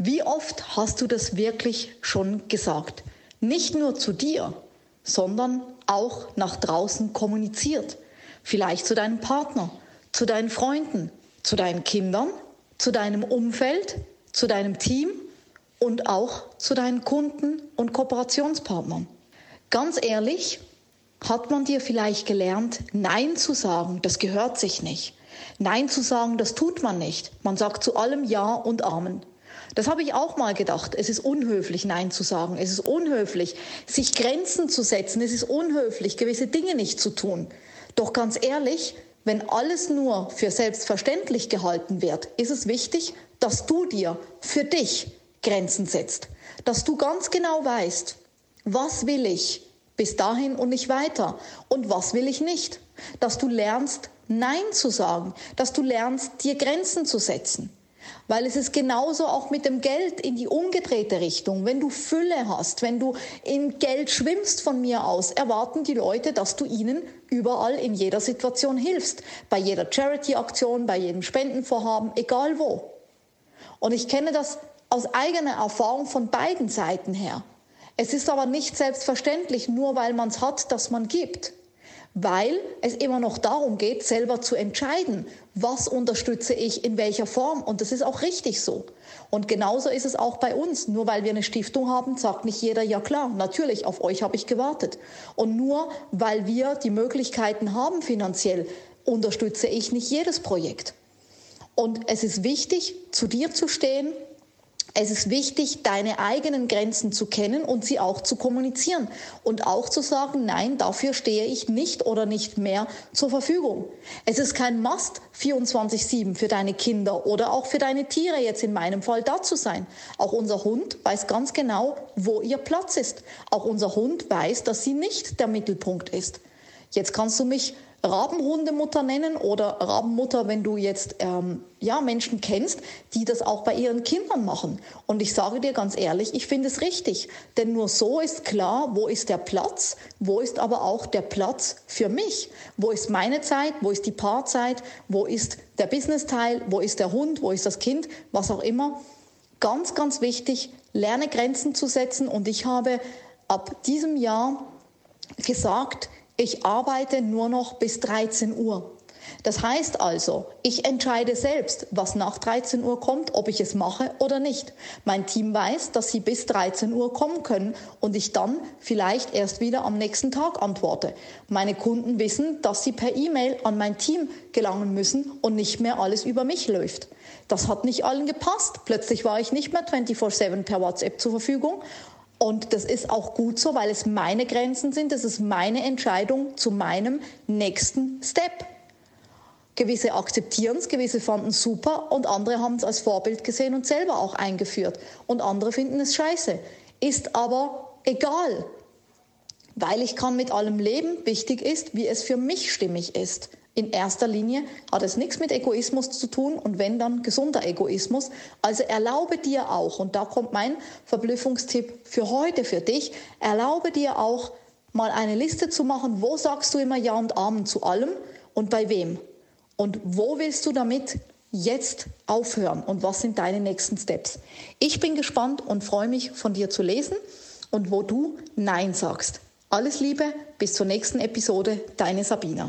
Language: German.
Wie oft hast du das wirklich schon gesagt? Nicht nur zu dir, sondern auch nach draußen kommuniziert. Vielleicht zu deinem Partner, zu deinen Freunden, zu deinen Kindern, zu deinem Umfeld, zu deinem Team und auch zu deinen Kunden und Kooperationspartnern. Ganz ehrlich, hat man dir vielleicht gelernt, Nein zu sagen, das gehört sich nicht. Nein zu sagen, das tut man nicht. Man sagt zu allem Ja und Amen. Das habe ich auch mal gedacht. Es ist unhöflich, Nein zu sagen. Es ist unhöflich, sich Grenzen zu setzen. Es ist unhöflich, gewisse Dinge nicht zu tun. Doch ganz ehrlich, wenn alles nur für selbstverständlich gehalten wird, ist es wichtig, dass du dir für dich Grenzen setzt. Dass du ganz genau weißt, was will ich bis dahin und nicht weiter und was will ich nicht. Dass du lernst, Nein zu sagen, dass du lernst, dir Grenzen zu setzen. Weil es ist genauso auch mit dem Geld in die umgedrehte Richtung. Wenn du Fülle hast, wenn du in Geld schwimmst von mir aus, erwarten die Leute, dass du ihnen überall in jeder Situation hilfst. Bei jeder Charity-Aktion, bei jedem Spendenvorhaben, egal wo. Und ich kenne das aus eigener Erfahrung von beiden Seiten her. Es ist aber nicht selbstverständlich, nur weil man es hat, dass man gibt weil es immer noch darum geht, selber zu entscheiden, was unterstütze ich in welcher Form. Und das ist auch richtig so. Und genauso ist es auch bei uns. Nur weil wir eine Stiftung haben, sagt nicht jeder, ja klar, natürlich, auf euch habe ich gewartet. Und nur weil wir die Möglichkeiten haben finanziell, unterstütze ich nicht jedes Projekt. Und es ist wichtig, zu dir zu stehen, es ist wichtig, deine eigenen Grenzen zu kennen und sie auch zu kommunizieren und auch zu sagen, nein, dafür stehe ich nicht oder nicht mehr zur Verfügung. Es ist kein Must 24/7 für deine Kinder oder auch für deine Tiere jetzt in meinem Fall da zu sein. Auch unser Hund weiß ganz genau, wo ihr Platz ist. Auch unser Hund weiß, dass sie nicht der Mittelpunkt ist. Jetzt kannst du mich Rabenhundemutter nennen oder Rabenmutter, wenn du jetzt ähm, ja, Menschen kennst, die das auch bei ihren Kindern machen. Und ich sage dir ganz ehrlich, ich finde es richtig. Denn nur so ist klar, wo ist der Platz, wo ist aber auch der Platz für mich. Wo ist meine Zeit, wo ist die Paarzeit, wo ist der Business-Teil, wo ist der Hund, wo ist das Kind, was auch immer. Ganz, ganz wichtig, lerne Grenzen zu setzen. Und ich habe ab diesem Jahr gesagt, ich arbeite nur noch bis 13 Uhr. Das heißt also, ich entscheide selbst, was nach 13 Uhr kommt, ob ich es mache oder nicht. Mein Team weiß, dass sie bis 13 Uhr kommen können und ich dann vielleicht erst wieder am nächsten Tag antworte. Meine Kunden wissen, dass sie per E-Mail an mein Team gelangen müssen und nicht mehr alles über mich läuft. Das hat nicht allen gepasst. Plötzlich war ich nicht mehr 24/7 per WhatsApp zur Verfügung und das ist auch gut so, weil es meine Grenzen sind. Das ist meine Entscheidung zu meinem nächsten Step. Gewisse akzeptieren es, gewisse fanden es super und andere haben es als Vorbild gesehen und selber auch eingeführt. Und andere finden es scheiße. Ist aber egal, weil ich kann mit allem leben. Wichtig ist, wie es für mich stimmig ist. In erster Linie hat es nichts mit Egoismus zu tun und wenn dann gesunder Egoismus. Also erlaube dir auch, und da kommt mein Verblüffungstipp für heute für dich, erlaube dir auch mal eine Liste zu machen, wo sagst du immer Ja und Amen zu allem und bei wem. Und wo willst du damit jetzt aufhören und was sind deine nächsten Steps? Ich bin gespannt und freue mich von dir zu lesen und wo du Nein sagst. Alles Liebe, bis zur nächsten Episode, deine Sabina.